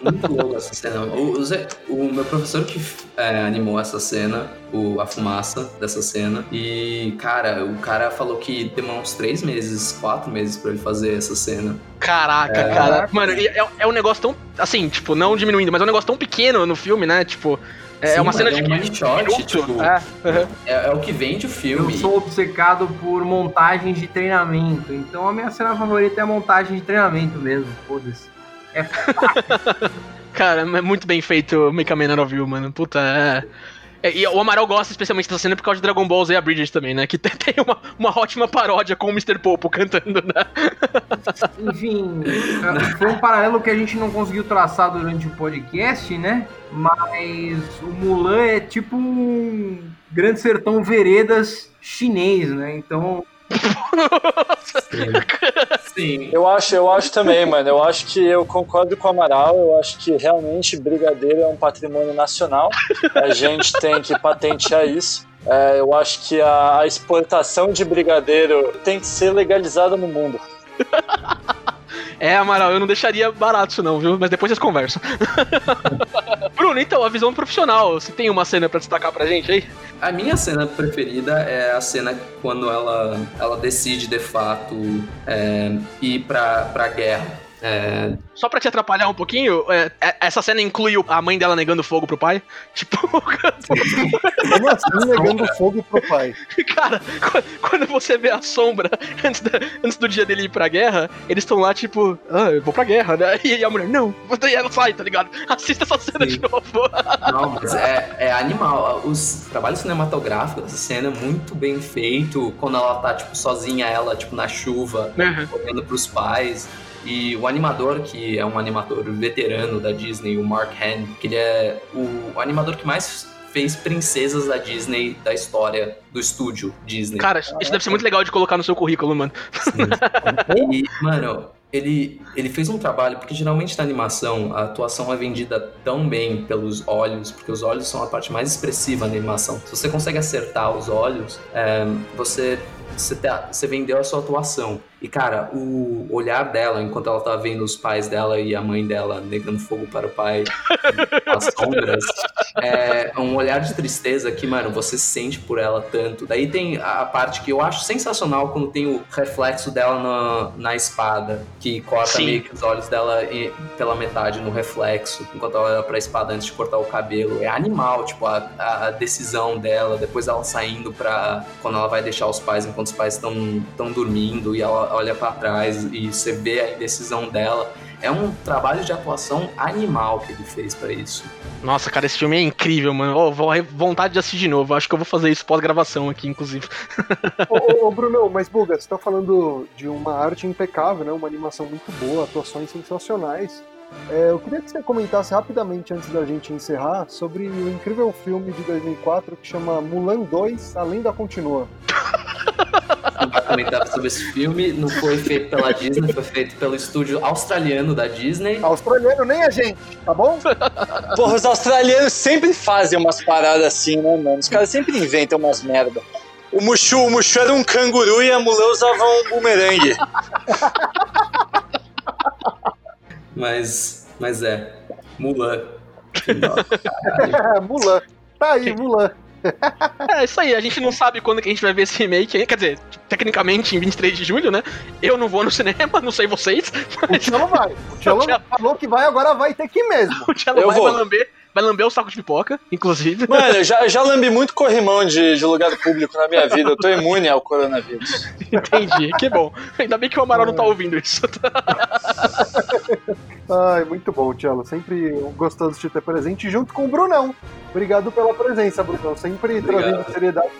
Muito louco essa cena. O, o, Zé- o meu professor que é, animou essa cena, o, a fumaça dessa cena. E, cara, o cara falou que demorou uns três meses, quatro meses pra ele fazer essa cena. Caraca, cara. Mano, é, é um negócio tão. Assim, tipo, não diminuindo, mas é um negócio tão pequeno no filme, né? Tipo. É Sim, uma cena mano, de é um one shot, minuto. tipo, É. É, é o que vende o Eu filme. sou obcecado por montagens de treinamento, então a minha cena favorita é a montagem de treinamento mesmo, foda-se. Cara, é muito bem feito o Make a Man of You, mano. Puta, é. É, E o Amaral gosta especialmente dessa cena por causa de Dragon Ball Z e a Bridget também, né? Que tem tem uma, uma ótima paródia com o Mr. Popo cantando, né? Enfim, foi um paralelo que a gente não conseguiu traçar durante o podcast, né? Mas o Mulan é tipo um Grande Sertão Veredas chinês, né? Então, Sim. Eu acho, eu acho também, mano. Eu acho que eu concordo com o Amaral. Eu acho que realmente brigadeiro é um patrimônio nacional. A gente tem que patentear isso. É, eu acho que a, a exportação de brigadeiro tem que ser legalizada no mundo. É, Amaral, eu não deixaria barato isso não, viu? Mas depois vocês conversam. Bruno, então, a visão profissional. Você tem uma cena pra destacar pra gente aí? A minha cena preferida é a cena quando ela, ela decide, de fato, é, ir pra, pra guerra. É, Só pra te atrapalhar um pouquinho, é, é- essa cena inclui a mãe dela negando fogo pro pai? Tipo, Como assim negando fogo pro pai? cara, qu- quando você vê a sombra antes, da- antes do dia dele ir pra guerra, eles estão lá, tipo, ah, eu vou pra guerra, né? E a mulher, não, e ela sai, tá ligado? Assista essa cena de novo. Não, mas é, é animal. Os trabalhos cinematográficos dessa cena é muito bem feito. Quando ela tá, tipo, sozinha, ela, tipo, na chuva, olhando pros pais. E o animador, que é um animador veterano da Disney, o Mark Hamill, que ele é o, o animador que mais fez princesas da Disney da história do estúdio Disney. Cara, isso deve ser muito legal de colocar no seu currículo, mano. E, mano, ele, ele fez um trabalho, porque geralmente na animação a atuação é vendida tão bem pelos olhos, porque os olhos são a parte mais expressiva da animação. Se você consegue acertar os olhos, é, você, você, tá- você vendeu a sua atuação. E, cara, o olhar dela, enquanto ela tá vendo os pais dela e a mãe dela negando fogo para o pai, as sombras, é um olhar de tristeza que, mano, você sente por ela tanto. Daí tem a parte que eu acho sensacional quando tem o reflexo dela na, na espada, que corta Sim. meio que os olhos dela e- pela metade no reflexo, enquanto ela olha pra espada antes de cortar o cabelo. É animal, tipo, a, a decisão dela, depois ela saindo pra. quando ela vai deixar os pais enquanto os pais estão dormindo e ela olha pra trás e você vê a indecisão dela. É um trabalho de atuação animal que ele fez pra isso. Nossa, cara, esse filme é incrível, mano. Vou vontade de assistir de novo. Acho que eu vou fazer isso pós-gravação aqui, inclusive. Ô, ô, ô, Bruno, mas Buga, você tá falando de uma arte impecável, né? Uma animação muito boa, atuações sensacionais. É, eu queria que você comentasse rapidamente, antes da gente encerrar, sobre o incrível filme de 2004 que chama Mulan 2, A Lenda Continua. Vai comentar sobre esse filme. Não foi feito pela Disney, foi feito pelo estúdio australiano da Disney. Australiano nem a gente, tá bom? Porra, os australianos sempre fazem umas paradas assim, né, mano? Os caras sempre inventam umas merda. O Mushu, o Mushu era um canguru e a Mulan usava um bumerangue. Mas, mas é. Mulan. Mulan. Tá aí, Mulan. É isso aí, a gente não sabe quando que a gente vai ver esse remake. Quer dizer, tecnicamente em 23 de julho, né? Eu não vou no cinema, não sei vocês. O Tchelo vai. O Tchelo falou que vai, agora vai ter que ir mesmo. O Tchelo Eu vai, vou. vai lamber, vai lamber o saco de pipoca, inclusive. Mano, eu já, já lambi muito corrimão de, de lugar público na minha vida. Eu tô imune ao coronavírus. Entendi, que bom. Ainda bem que o Amaral não tá ouvindo isso. Ai, muito bom, Tchelo. Sempre gostoso de te ter presente junto com o Brunão. Obrigado pela presença, Brunão. Sempre Obrigado. trazendo seriedade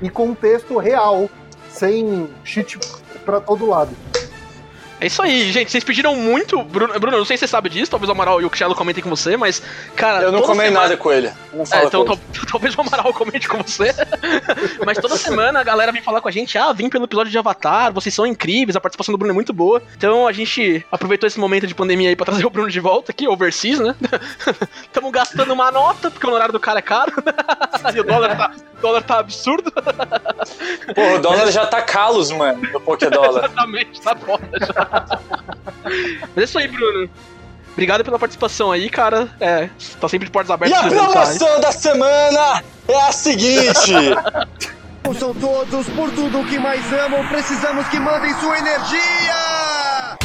e contexto real, sem shit pra todo lado. É isso aí, gente. Vocês pediram muito. Bruno, Bruno, não sei se você sabe disso, talvez o Amaral e o Cristiano comentem com você, mas, cara. Eu não comi semana- nada com ele. É, então com ele. tal- talvez o Amaral comente com você. Mas toda semana a galera vem falar com a gente: ah, vim pelo episódio de Avatar, vocês são incríveis, a participação do Bruno é muito boa. Então a gente aproveitou esse momento de pandemia aí pra trazer o Bruno de volta aqui, overseas, né? Tamo gastando uma nota, porque o honorário do cara é caro. e o dólar tá, o dólar tá absurdo. Porra, o dólar já tá calos, mano, no Pokédólar. Exatamente, tá foda já. Mas é isso aí, Bruno. Obrigado pela participação aí, cara. É, tá sempre de portas E abertas. a vocês voltarem. promoção da semana é a seguinte. São todos por tudo que mais amam. Precisamos que mandem sua energia.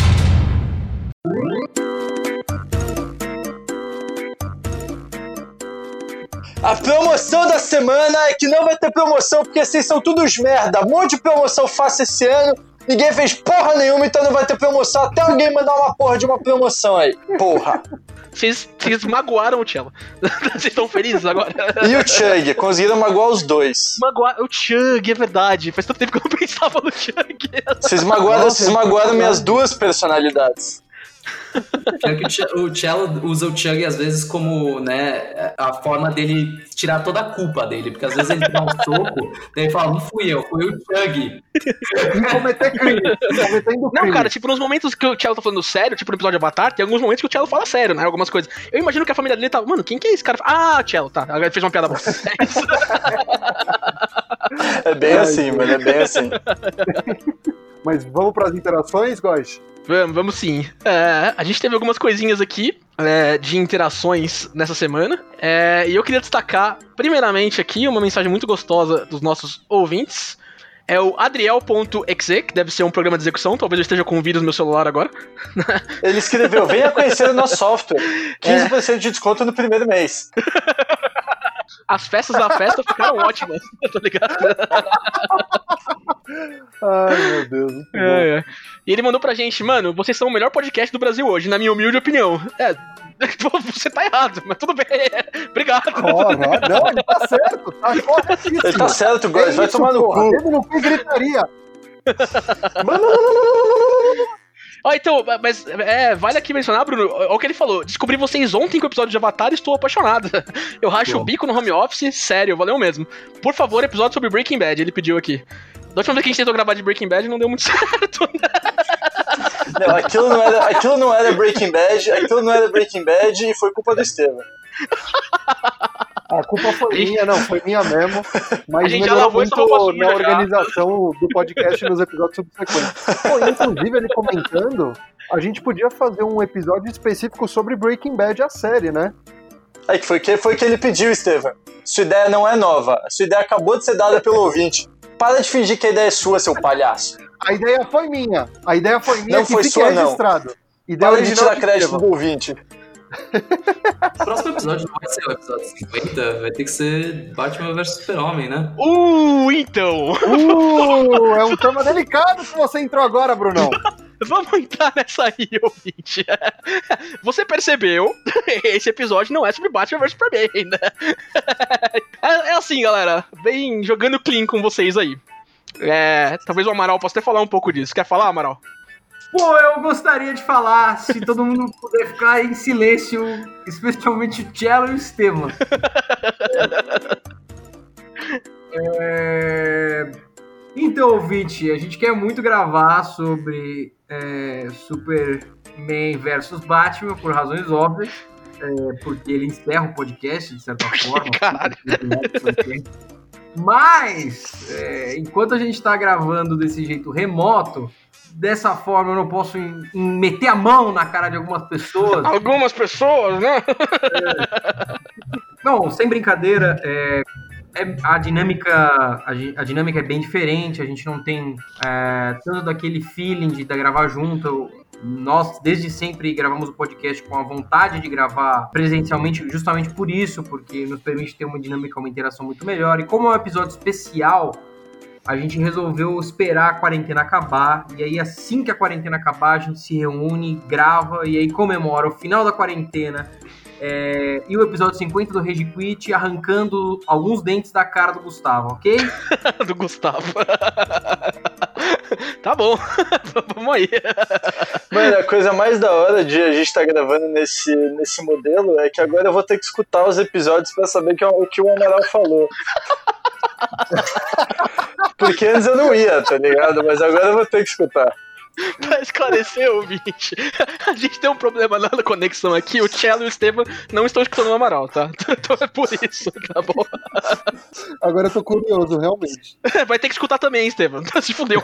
A promoção da semana é que não vai ter promoção, porque vocês são todos merda. Um monte de promoção fácil esse ano. Ninguém fez porra nenhuma, então não vai ter promoção. Até alguém mandar uma porra de uma promoção aí. Porra. Vocês, vocês magoaram o Cello. Vocês estão felizes agora? E o Chug, conseguiram magoar os dois. Magoaram o Chug, é verdade. Faz tanto tempo que eu não pensava no Chug. Vocês magoaram, vocês magoaram minhas duas personalidades. É que o Cello usa o Chug às vezes como, né, a forma dele tirar toda a culpa dele, porque às vezes ele dá um soco, daí ele fala, não fui eu, foi o Chug. Cometer crime. Cometendo Não, cara, tipo, nos momentos que o Cello tá falando sério, tipo no episódio de Avatar, tem alguns momentos que o Cello fala sério, né? Algumas coisas. Eu imagino que a família dele tá. Mano, quem que é esse cara? Ah, Cello, tá. Agora ele fez uma piada boa. É isso. É bem assim, mano, é bem assim. Mas vamos pras interações, Góis? Vamos, vamos sim. É, a gente teve algumas coisinhas aqui é, de interações nessa semana. É, e eu queria destacar, primeiramente, aqui, uma mensagem muito gostosa dos nossos ouvintes. É o Adriel.exe, que deve ser um programa de execução, talvez eu esteja com o vírus no meu celular agora. Ele escreveu: venha conhecer o nosso software. 15% de desconto no primeiro mês. As festas da festa ficaram ótimas, tá ligado? Ai, meu Deus. É, é. E ele mandou pra gente, mano, vocês são o melhor podcast do Brasil hoje, na minha humilde opinião. É, você tá errado, mas tudo bem. Obrigado. Ora, não, ele tá certo, tá corretíssimo. Ele tá certo, Góis, vai isso, tomar no porra, cu. Dedo no cu e gritaria. Ó, então, mas é, vale aqui mencionar, Bruno, olha o que ele falou. Descobri vocês ontem com o episódio de Avatar e estou apaixonado. Eu racho o bico no home office, sério, valeu mesmo. Por favor, episódio sobre Breaking Bad, ele pediu aqui. Da última vez que a gente tentou gravar de Breaking Bad não deu muito certo. Não, aquilo não, era, aquilo não era Breaking Bad, aquilo não era Breaking Bad e foi culpa do Estevam. A culpa foi minha, não, foi minha mesmo. Mas A gente já lavou essa roupa muito suja na já. organização do podcast nos episódios subsequentes. Pô, inclusive, ele comentando, a gente podia fazer um episódio específico sobre Breaking Bad, a série, né? Aí que foi que foi que ele pediu, Estevam. Sua ideia não é nova, sua ideia acabou de ser dada pelo ouvinte. Para de fingir que a ideia é sua, seu palhaço. A ideia foi minha. A ideia foi minha Não que foi fique sua, não. registrado. Ideia Para de tirar crédito do ouvinte. O próximo episódio não vai ser o episódio 50, vai ter que ser Batman vs Super-Homem, né? Uh, então. Uh, é um tema delicado que você entrou agora, Brunão. Vamos entrar nessa aí, ouvinte. Você percebeu? Esse episódio não é sobre Batman vs Superman, né? É, é assim, galera. Bem jogando clean com vocês aí. É, talvez o Amaral possa até falar um pouco disso. Quer falar, Amaral? Pô, eu gostaria de falar, se todo mundo puder ficar em silêncio, especialmente o Cello e o Estevam. É, Então, ouvinte, a gente quer muito gravar sobre é, Superman versus Batman, por razões óbvias, é, porque ele encerra o podcast, de certa forma. Caralho. Mas, é, enquanto a gente está gravando desse jeito remoto, dessa forma eu não posso meter a mão na cara de algumas pessoas. Algumas pessoas, né? Não, sem brincadeira, é, é- a dinâmica a, a dinâmica é bem diferente. A gente não tem é, tanto daquele feeling de, da gravar junto. Nós, desde sempre, gravamos o podcast com a vontade de gravar presencialmente, justamente por isso, porque nos permite ter uma dinâmica, uma interação muito melhor. E como é um episódio especial, a gente resolveu esperar a quarentena acabar. E aí, assim que a quarentena acabar, a gente se reúne, grava e aí comemora o final da quarentena. É, e o episódio 50 do Rage Quit arrancando alguns dentes da cara do Gustavo, ok? Do Gustavo. tá bom. Vamos aí. Mano, a coisa mais da hora de a gente estar gravando nesse, nesse modelo é que agora eu vou ter que escutar os episódios pra saber que, o que o Amaral falou. Porque antes eu não ia, tá ligado? Mas agora eu vou ter que escutar. Pra esclarecer, ouvinte, a gente tem um problema na conexão aqui. O Cello e o Estevam não estão escutando o Amaral, tá? Então é por isso, tá bom? Agora eu tô curioso, realmente. Vai ter que escutar também, Estevam. Se fudeu.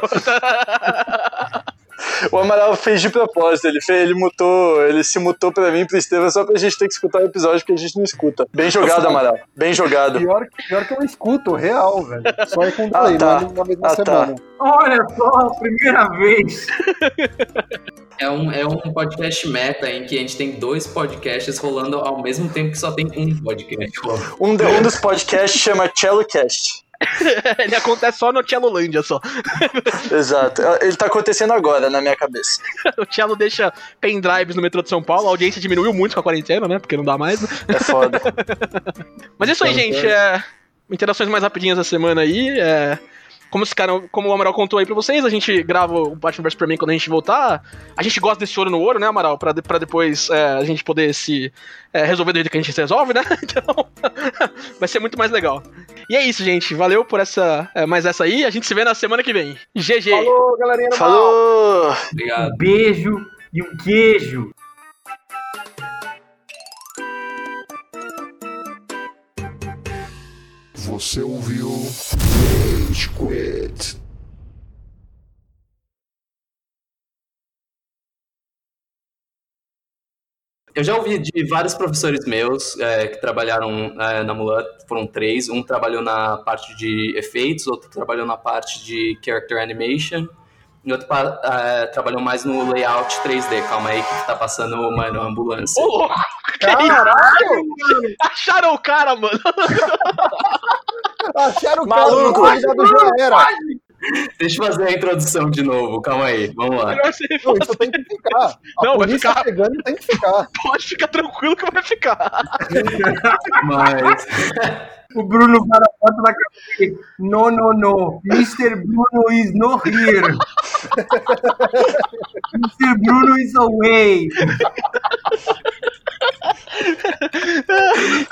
O Amaral fez de propósito, ele fez, ele mutou, ele se mutou pra mim pro Estevam só pra gente ter que escutar o episódio que a gente não escuta. Bem jogado, Amaral. Bem jogado. Pior, pior que eu escuto, real, velho. Só é com Ah, delay, tá. não é na mesma Ah, tá. semana. Olha só, primeira vez. É um, é um podcast meta em que a gente tem dois podcasts rolando ao mesmo tempo que só tem um podcast rolando. Um, de- um dos podcasts chama CelloCast. Ele acontece só no Tchelolândia só. Exato. Ele tá acontecendo agora na minha cabeça. O Tchelo deixa pendrives no metrô de São Paulo, a audiência diminuiu muito com a quarentena, né? Porque não dá mais. né? É foda. Mas é isso aí, gente. É... Interações mais rapidinhas da semana aí. É... Como, esse cara, como o Amaral contou aí pra vocês, a gente grava o Batman vs Superman quando a gente voltar. A gente gosta desse olho no olho, né, Amaral? Pra, de- pra depois é, a gente poder se é, resolver do jeito que a gente se resolve, né? Então, vai ser muito mais legal. E é isso, gente. Valeu por essa é, mais essa aí. A gente se vê na semana que vem. GG! Falou, galerinha do mal. Falou! Obrigado. Um beijo e um queijo. Você ouviu Rage Quit. Eu já ouvi de vários professores meus é, que trabalharam é, na Mulan, foram três. Um trabalhou na parte de efeitos, outro trabalhou na parte de character animation, e outro é, trabalhou mais no layout 3D. Calma aí que tá passando uma ambulância. Ô, louco! Caralho! Acharam o cara, mano! Acharam o cara, Maluco. o convidado já era. Deixa eu fazer a introdução de novo, calma aí, vamos lá. Melhor você Não, isso tem que ficar. A Não, vai ficar. pegando tem que ficar. Pode ficar tranquilo que vai ficar. Mas O Bruno vai na porta da dele. No, no, no. Mr. Bruno is not here. Mr. Bruno is away.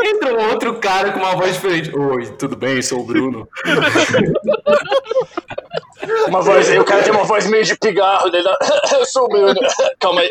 Entra outro cara com uma voz diferente. Oi, tudo bem? Sou o Bruno. Uma voz aí, o cara tem uma voz meio de pigarro dele. Eu sou o Bruno. Calma aí.